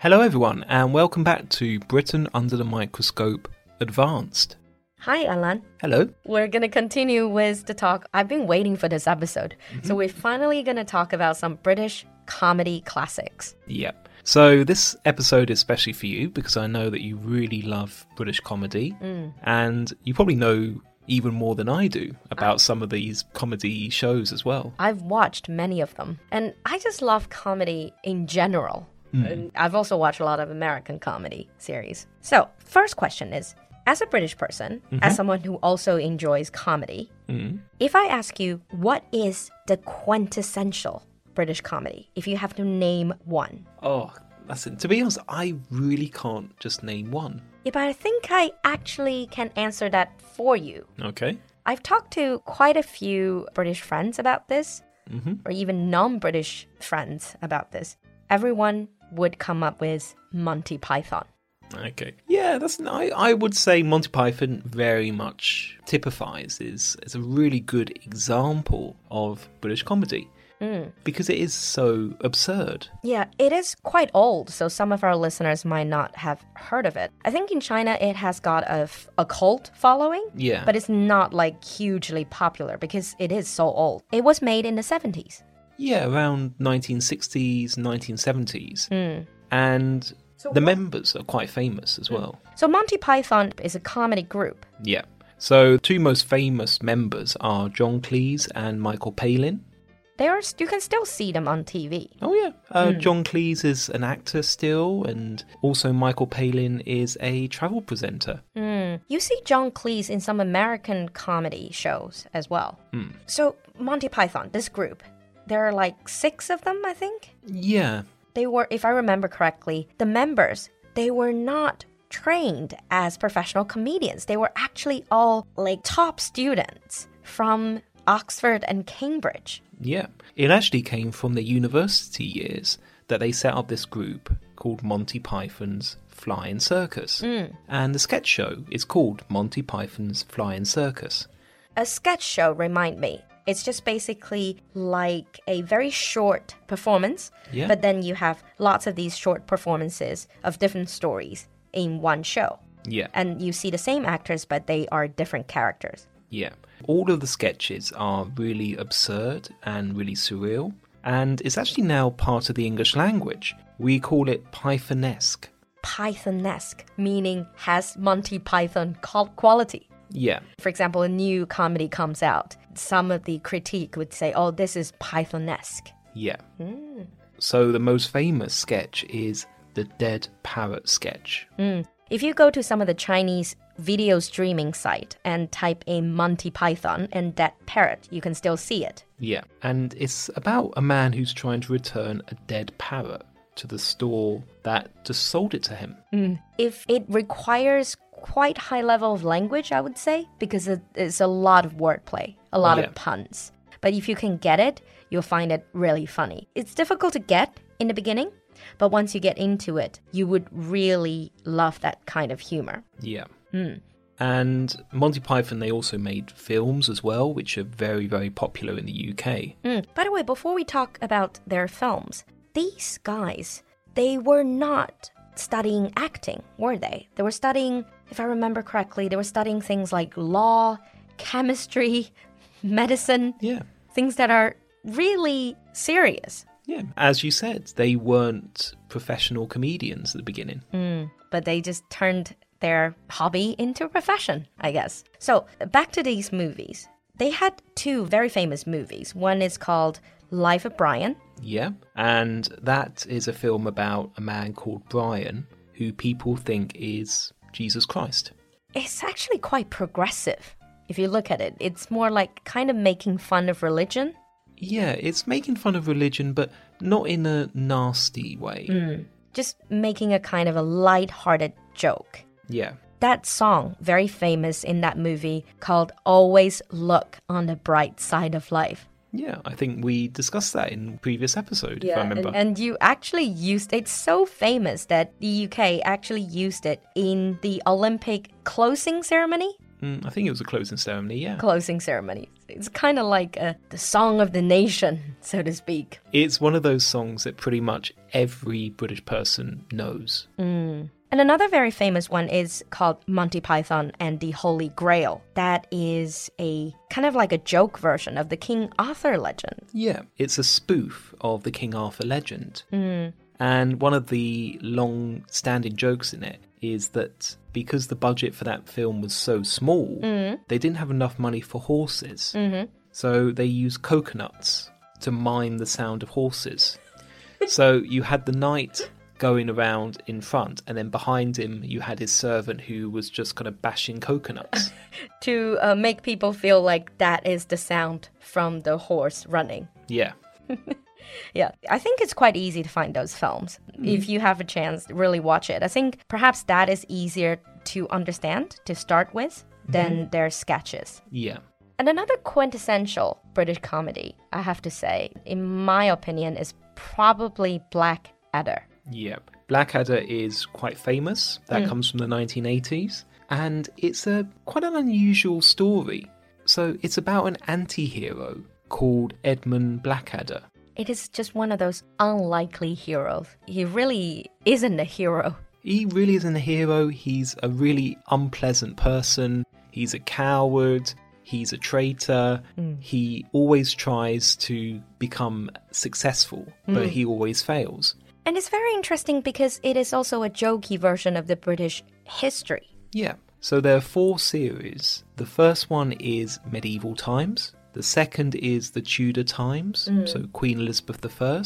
Hello, everyone, and welcome back to Britain Under the Microscope Advanced. Hi, Alan. Hello. We're going to continue with the talk. I've been waiting for this episode. Mm-hmm. So, we're finally going to talk about some British comedy classics. Yep. So, this episode is especially for you because I know that you really love British comedy, mm. and you probably know even more than I do about ah. some of these comedy shows as well. I've watched many of them, and I just love comedy in general. Mm. And I've also watched a lot of American comedy series. So, first question is As a British person, as mm-hmm. someone who also enjoys comedy, mm. if I ask you, what is the quintessential British comedy? If you have to name one. Oh, that's it. To be honest, I really can't just name one. Yeah, but I think I actually can answer that for you. Okay. I've talked to quite a few British friends about this, mm-hmm. or even non British friends about this. Everyone would come up with Monty Python. Okay. Yeah, that's I, I would say Monty Python very much typifies is is a really good example of British comedy. Mm. Because it is so absurd. Yeah, it is quite old, so some of our listeners might not have heard of it. I think in China it has got a, f- a cult following, Yeah. but it's not like hugely popular because it is so old. It was made in the 70s. Yeah, around 1960s, 1970s. Hmm. And the members are quite famous as hmm. well. So Monty Python is a comedy group. Yeah. So, two most famous members are John Cleese and Michael Palin. They are you can still see them on TV. Oh, yeah. Uh, hmm. John Cleese is an actor still, and also Michael Palin is a travel presenter. You see John Cleese in some American comedy shows as well. So Monty Python, this group, there are like six of them, I think. Yeah. They were, if I remember correctly, the members they were not trained as professional comedians. They were actually all like top students from Oxford and Cambridge. Yeah. It actually came from the university years that they set up this group called Monty Python's Flying Circus. Mm. And the sketch show is called Monty Python's Flying Circus. A sketch show, remind me. It's just basically like a very short performance, Yeah. but then you have lots of these short performances of different stories in one show. Yeah. And you see the same actors, but they are different characters. Yeah. All of the sketches are really absurd and really surreal. And it's actually now part of the English language. We call it Pythonesque. Pythonesque, meaning has Monty Python qual- quality. Yeah. For example, a new comedy comes out. Some of the critique would say, oh, this is Pythonesque. Yeah. Hmm. So the most famous sketch is the Dead Parrot sketch. Hmm. If you go to some of the Chinese video streaming site and type in Monty Python and Dead Parrot, you can still see it. Yeah. And it's about a man who's trying to return a dead parrot to the store that just sold it to him. If it requires quite high level of language, I would say, because it is a lot of wordplay, a lot Yeah. of puns. But if you can get it, you'll find it really funny. It's difficult to get in the beginning, but once you get into it, you would really love that kind of humor. Yeah. And Monty Python, they also made films as well, which are very, very popular in the UK. Mm. By the way, before we talk about their films, these guys, they were not studying acting, were they? They were studying, if I remember correctly, they were studying things like law, chemistry, medicine, Yeah. things that are really serious. Yeah. As you said, they weren't professional comedians at the beginning. Hmm, but they just turned their hobby into a profession, I guess. So, back to these movies. They had two very famous movies. One is called Life of Brian, Yeah. And that is a film about a man called Brian who people think is Jesus Christ. it's actually quite progressive. If you look at it, it's more like kind of making fun of religion. Yeah, it's making fun of religion, but not in a nasty way. Hmm. just making a kind of a light-hearted joke. Yeah. That song, very famous in that movie, called Always Look on the Bright Side of Life. Yeah, I think we discussed that in previous episode, if I remember. and, and you actually used it's so famous that the UK actually used it in the Olympic closing ceremony. Mm, I think it was a closing ceremony, yeah. Closing ceremony. It's kind of like uh, the song of the nation, so to speak. It's one of those songs that pretty much every British person knows. And another very famous one is called Monty Python and the Holy Grail. That is a kind of like a joke version of the King Arthur legend. Yeah, it's a spoof of the King Arthur legend. Mm. And one of the long standing jokes in it is that because the budget for that film was so small, mm. they didn't have enough money for horses. Mm-hmm. So they used coconuts to mime the sound of horses. so you had the knight going around in front, and then behind him, you had his servant who was just kind of bashing coconuts. To uh, make people feel like that is the sound from the horse running. yeah. Yeah, I think it's quite easy to find those films. If you have a chance, really watch it. I think perhaps that is easier to understand to start with than their sketches. Yeah. And another quintessential British comedy, I have to say, in my opinion, is probably Blackadder. Yep. Blackadder is quite famous. That hmm. comes from the 1980s. And it's a quite an unusual story. So it's about an anti hero called Edmund Blackadder. It is just one of those unlikely heroes. He really isn't a hero. He really isn't a hero. He's a really unpleasant person. He's a coward. He's a traitor. Hmm. He always tries to become successful, but hmm. he always fails. And it's very interesting because it is also a jokey version of the British history. Yeah. So there are four series. The first one is Medieval Times. The second is the Tudor Times, so Queen Elizabeth I.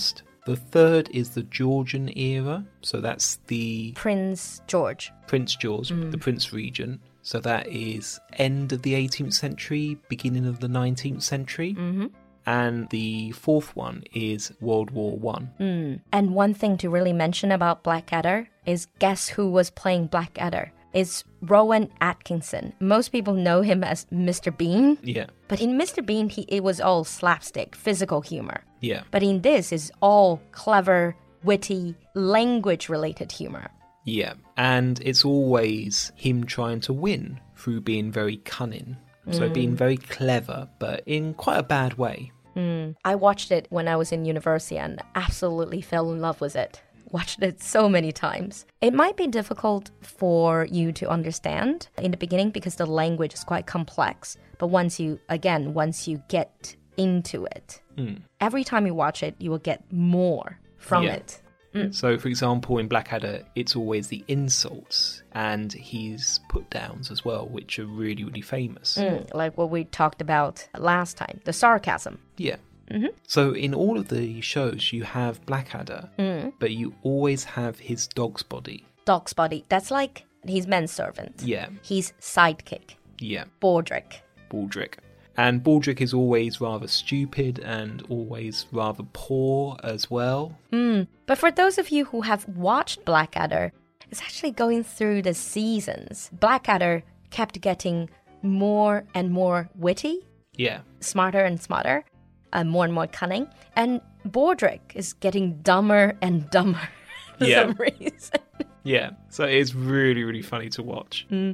The third is the Georgian era, so that's the Prince George. Prince George, the Prince Regent. So that is end of the 18th century, beginning of the 19th century. Mm-hmm. And the fourth one is World War One. Hmm. And one thing to really mention about Blackadder is guess who was playing Blackadder? It's Rowan Atkinson. Most people know him as Mr. Bean, Yeah, but in Mr. Bean, he, it was all slapstick, physical humor. yeah, But in this, is all clever, witty, language related humor. yeah. And it's always him trying to win through being very cunning. So being mm. very clever, but in quite a bad way. Mm. I watched it when I was in university and absolutely fell in love with it. Watched it so many times. It might be difficult for you to understand in the beginning because the language is quite complex. But once you, again, once you get into it, hmm. every time you watch it, you will get more from Yeah. it. Mm. So, for example, in Blackadder, it's always the insults and his put downs as well, which are really, really famous. Mm, like what we talked about last time the sarcasm. Yeah. Mm-hmm. So, in all of the shows, you have Blackadder, mm. but you always have his dog's body. Dog's body. That's like his manservant. Yeah, His sidekick. yeah, Baldrick. Baldrick. And Baldrick is always rather stupid and always rather poor as well. Hmm, but for those of you who have watched Blackadder, it's actually going through the seasons. Blackadder kept getting more and more witty, Yeah, smarter and smarter, and more and more cunning. And Baldrick is getting dumber and dumber for Yeah. some reason. yeah. So it's really, really funny to watch. Hmm.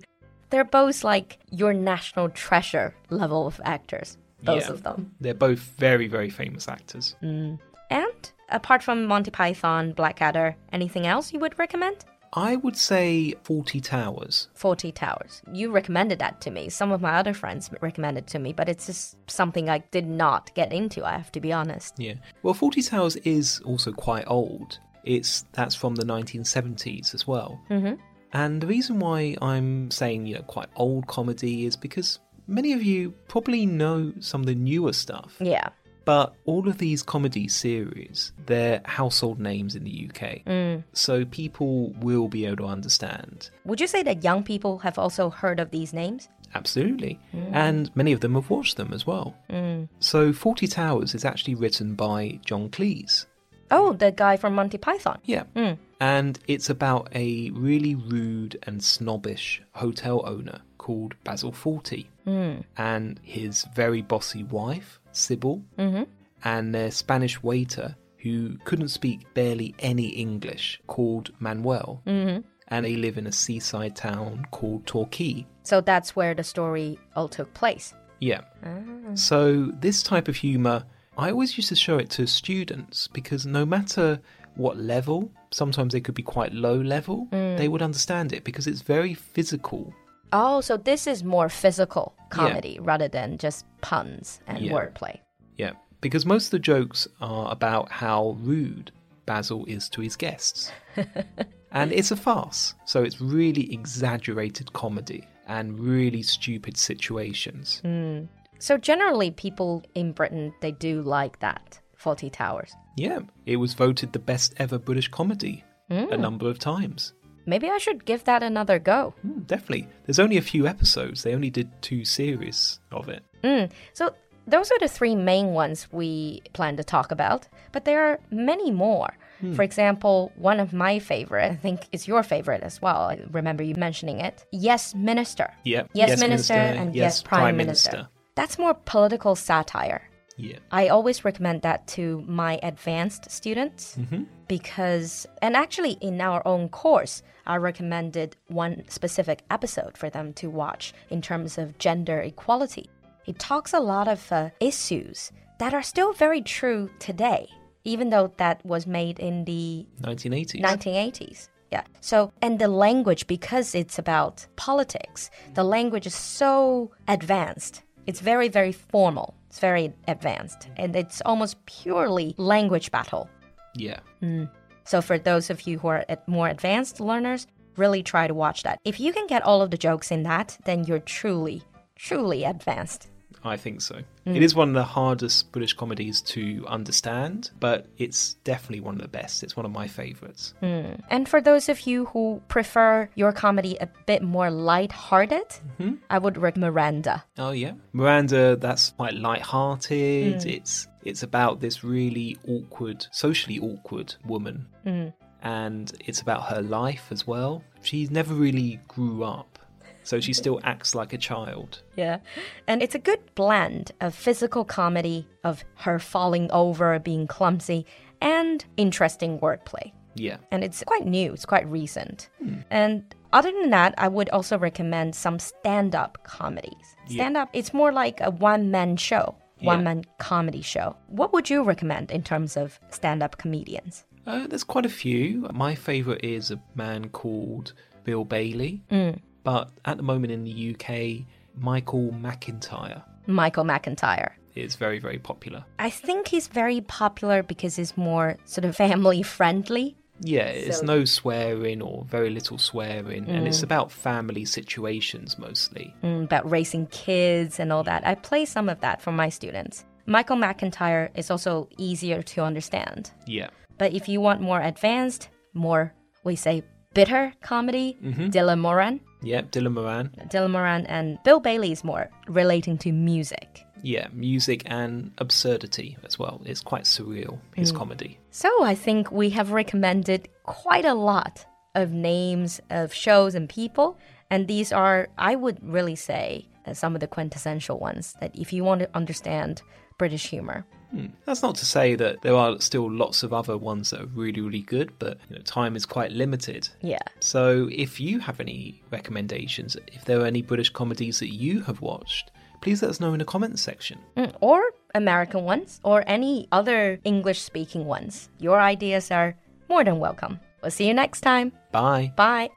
They're both like your national treasure level of actors, both Yeah. of them. They're both very, very famous actors. And apart from Monty Python, Blackadder, anything else you would recommend? I would say Fawlty Towers. Fawlty Towers. You recommended that to me. Some of my other friends recommended to me, but it's just something I did not get into, I have to be honest. Yeah. Well, Fawlty Towers is also quite old. It's that's from the 1970s as well. Mm-hmm. And the reason why I'm saying you know quite old comedy is because many of you probably know some of the newer stuff. Yeah. But all of these comedy series, they're household names in the UK. Mm. So people will be able to understand. Would you say that young people have also heard of these names? Absolutely. Mm. And many of them have watched them as well. Mm. So Fawlty Towers is actually written by John Cleese. Oh, the guy from Monty Python. Yeah. Hmm. And it's about a really rude and snobbish hotel owner called Basil Fawlty hmm. and his very bossy wife, Sybil, mm-hmm. and their Spanish waiter who couldn't speak barely any English called Manuel. Mm-hmm. And they live in a seaside town called Torquay. So that's where the story all took place. Yeah. Ah. So, this type of humour, I always used to show it to students because no matter what level, sometimes they could be quite low level, mm. they would understand it because it's very physical. Oh, so this is more physical comedy rather than just puns and Yeah. wordplay. Yeah. Because most of the jokes are about how rude Basil is to his guests. and it's a farce. So, it's really exaggerated comedy and really stupid situations. Hmm. So generally, people in Britain they do like that. Fawlty Towers. Yeah, it was voted the best ever British comedy a hmm. number of times. Maybe I should give that another go. Mm, definitely. There's only a few episodes. They only did two series of it. Hmm. So those are the three main ones we plan to talk about, but there are many more. Hmm. For example, one of my favorite, I think is your favorite as well. I remember you mentioning it. Yes, Minister. Yeah. Yes, Minister, and yes, Prime, Minister. That's more political satire. Yeah. I always recommend that to my advanced students because, and actually in our own course, I recommended one specific episode for them to watch in terms of gender equality. It talks a lot of uh, issues that are still very true today, even though that was made in the 1980s. 1980s. Yeah. So, and the language, because it's about politics, the language is so advanced. It's very, very formal. It's very advanced. And it's almost purely language battle. Yeah. Mm. So, for those of you who are more advanced learners, really try to watch that. If you can get all of the jokes in that, then you're truly, truly advanced. I think so. Mm. It is one of the hardest British comedies to understand, but it's definitely one of the best. It's one of my favourites. Mm. And for those of you who prefer your comedy a bit more light-hearted, mm-hmm. I would recommend Miranda. Oh yeah, Miranda. That's quite light-hearted. Mm. It's it's about this really awkward, socially awkward woman, and it's about her life as well. She never really grew up, so she still acts like a child. Yeah. And it's a good blend of physical comedy, of her falling over, being clumsy, and interesting wordplay. Yeah, And it's quite new, it's quite recent. And other than that, I would also recommend some stand up comedies. Stand up, it's more like a one man show, one man comedy show. What would you recommend in terms of stand up comedians? uh, there's quite a few. My favourite is a man called Bill Bailey, but at the moment in the UK, Michael McIntyre Michael McIntyre. is very very popular. I think he's very popular because he's more sort of family friendly. Yeah, it's So- no swearing or very little swearing, and it's about family situations mostly. mm, about raising kids and all that. I play some of that for my students. Michael McIntyre is also easier to understand. Yeah, But if you want more advanced, more, we say, bitter comedy, Dylan Moran. yeah, Dylan Moran. Dylan Moran and Bill Bailey is more relating to music. Yeah, music and absurdity as well. It's quite surreal, his comedy. So I think we have recommended quite a lot of names of shows and people. And these are, I would really say, uh, some of the quintessential ones that if you want to understand British humor, That's not to say that there are still lots of other ones that are really, really good, but you know, time is quite limited. yeah. So if you have any recommendations, if there are any British comedies that you have watched, please let us know in the comments section. Mm, or American ones, or any other English speaking ones. Your ideas are more than welcome. We'll see you next time. Bye. Bye.